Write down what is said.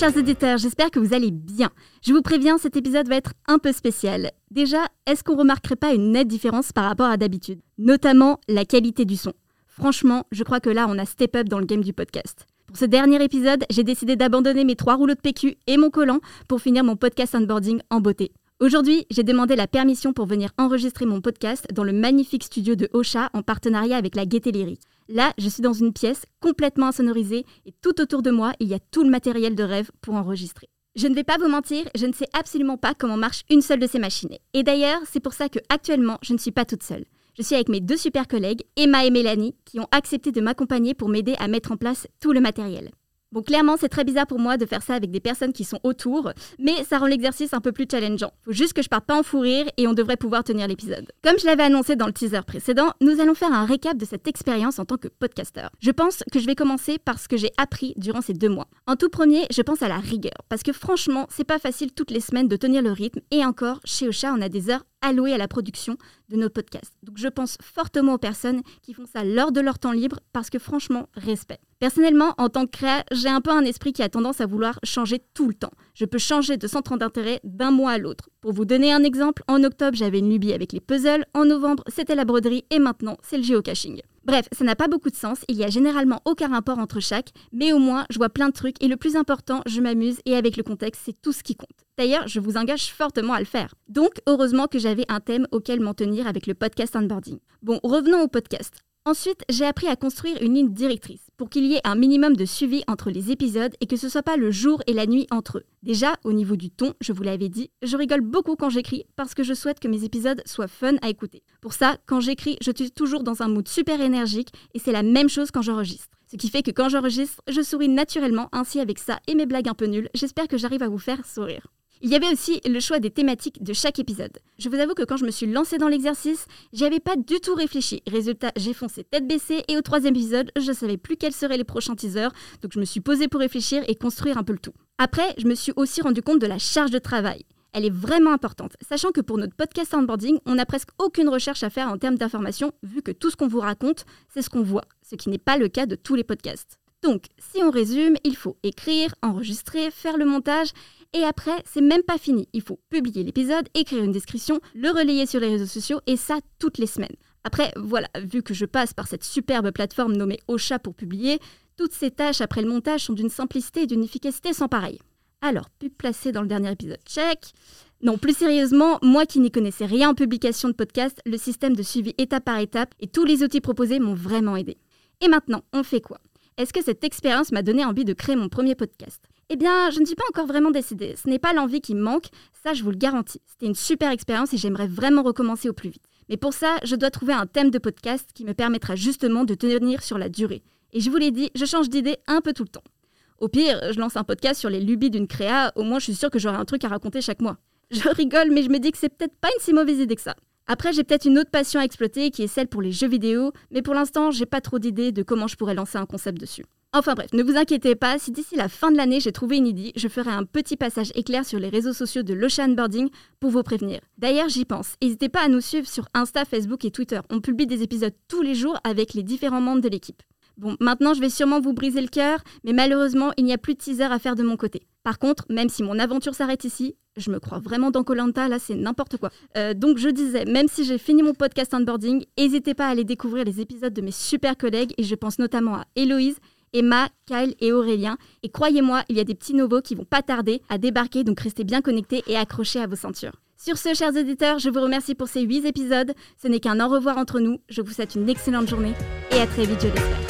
Chers auditeurs, j'espère que vous allez bien. Je vous préviens, cet épisode va être un peu spécial. Déjà, est-ce qu'on remarquerait pas une nette différence par rapport à d'habitude? Notamment la qualité du son. Franchement, je crois que là, on a step up dans le game du podcast. Pour ce dernier épisode, j'ai décidé d'abandonner mes trois rouleaux de PQ et mon collant pour finir mon podcast onboarding en beauté. Aujourd'hui, j'ai demandé la permission pour venir enregistrer mon podcast dans le magnifique studio de Ocha en partenariat avec la Gaieté. Là, je suis dans une pièce complètement insonorisée et tout autour de moi, il y a tout le matériel de rêve pour enregistrer. Je ne vais pas vous mentir, je ne sais absolument pas comment marche une seule de ces machines. Et d'ailleurs, c'est pour ça que actuellement, je ne suis pas toute seule. Je suis avec mes deux super collègues, Emma et Mélanie, qui ont accepté de m'accompagner pour m'aider à mettre en place tout le matériel. Bon, clairement, c'est très bizarre pour moi de faire ça avec des personnes qui sont autour, mais ça rend l'exercice un peu plus challengeant. Faut juste que je parte pas en fou rire et on devrait pouvoir tenir l'épisode. Comme je l'avais annoncé dans le teaser précédent, nous allons faire un récap de cette expérience en tant que podcasteur. Je pense que je vais commencer par ce que j'ai appris durant ces deux mois. En tout premier, je pense à la rigueur, parce que franchement, c'est pas facile toutes les semaines de tenir le rythme, et encore, chez Ocha, on a des heures allouées à la production de nos podcasts. Donc je pense fortement aux personnes qui font ça lors de leur temps libre, parce que franchement, respect. Personnellement, en tant que créa, j'ai un peu un esprit qui a tendance à vouloir changer tout le temps. Je peux changer de centre d'intérêt d'un mois à l'autre. Pour vous donner un exemple, en octobre, j'avais une lubie avec les puzzles, en novembre, c'était la broderie et maintenant, c'est le geocaching. Bref, ça n'a pas beaucoup de sens, il y a généralement aucun rapport entre chaque, mais au moins, je vois plein de trucs et le plus important, je m'amuse et avec le contexte, c'est tout ce qui compte. D'ailleurs, je vous engage fortement à le faire. Donc, heureusement que j'avais un thème auquel m'en tenir avec le podcast onboarding. Bon, revenons au podcast. Ensuite, j'ai appris à construire une ligne directrice pour qu'il y ait un minimum de suivi entre les épisodes et que ce soit pas le jour et la nuit entre eux. Déjà, au niveau du ton, je vous l'avais dit, je rigole beaucoup quand j'écris parce que je souhaite que mes épisodes soient fun à écouter. Pour ça, quand j'écris, je suis toujours dans un mood super énergique et c'est la même chose quand j'enregistre. Ce qui fait que quand j'enregistre, je souris naturellement, ainsi avec ça et mes blagues un peu nulles, j'espère que j'arrive à vous faire sourire. Il y avait aussi le choix des thématiques de chaque épisode. Je vous avoue que quand je me suis lancée dans l'exercice, j'y avais pas du tout réfléchi. Résultat, j'ai foncé tête baissée et au troisième épisode, je savais plus quels seraient les prochains teasers, donc je me suis posée pour réfléchir et construire un peu le tout. Après, je me suis aussi rendu compte de la charge de travail. Elle est vraiment importante, sachant que pour notre podcast onboarding, on n'a presque aucune recherche à faire en termes d'information, vu que tout ce qu'on vous raconte, c'est ce qu'on voit, ce qui n'est pas le cas de tous les podcasts. Donc, si on résume, il faut écrire, enregistrer, faire le montage, et après, c'est même pas fini. Il faut publier l'épisode, écrire une description, le relayer sur les réseaux sociaux, et ça toutes les semaines. Après, voilà, vu que je passe par cette superbe plateforme nommée Ocha pour publier, toutes ces tâches après le montage sont d'une simplicité et d'une efficacité sans pareil. Alors, pub placée dans le dernier épisode, check. Non, plus sérieusement, moi qui n'y connaissais rien en publication de podcast, le système de suivi étape par étape et tous les outils proposés m'ont vraiment aidé. Et maintenant, on fait quoi? Est-ce que cette expérience m'a donné envie de créer mon premier podcast? Eh bien, je ne suis pas encore vraiment décidée. Ce n'est pas l'envie qui me manque, ça je vous le garantis. C'était une super expérience et j'aimerais vraiment recommencer au plus vite. Mais pour ça, je dois trouver un thème de podcast qui me permettra justement de tenir sur la durée. Et je vous l'ai dit, je change d'idée un peu tout le temps. Au pire, je lance un podcast sur les lubies d'une créa, au moins je suis sûre que j'aurai un truc à raconter chaque mois. Je rigole, mais je me dis que c'est peut-être pas une si mauvaise idée que ça. Après, j'ai peut-être une autre passion à exploiter qui est celle pour les jeux vidéo, mais pour l'instant, j'ai pas trop d'idées de comment je pourrais lancer un concept dessus. Enfin bref, ne vous inquiétez pas, si d'ici la fin de l'année j'ai trouvé une idée, je ferai un petit passage éclair sur les réseaux sociaux de l'Ocean Boarding pour vous prévenir. D'ailleurs, j'y pense. N'hésitez pas à nous suivre sur Insta, Facebook et Twitter. On publie des épisodes tous les jours avec les différents membres de l'équipe. Bon, maintenant je vais sûrement vous briser le cœur, mais malheureusement, il n'y a plus de teaser à faire de mon côté. Par contre, même si mon aventure s'arrête ici, je me crois vraiment dans Colanta, là c'est n'importe quoi. Euh, donc je disais, même si j'ai fini mon podcast onboarding, n'hésitez pas à aller découvrir les épisodes de mes super collègues et je pense notamment à Héloïse, Emma, Kyle et Aurélien. Et croyez-moi, il y a des petits nouveaux qui vont pas tarder à débarquer, donc restez bien connectés et accrochés à vos ceintures. Sur ce, chers auditeurs, je vous remercie pour ces 8 épisodes. Ce n'est qu'un au revoir entre nous. Je vous souhaite une excellente journée et à très vite, je l'espère.